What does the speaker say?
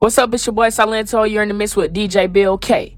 What's up? It's your boy Silento. You're in the mix with DJ Bill K.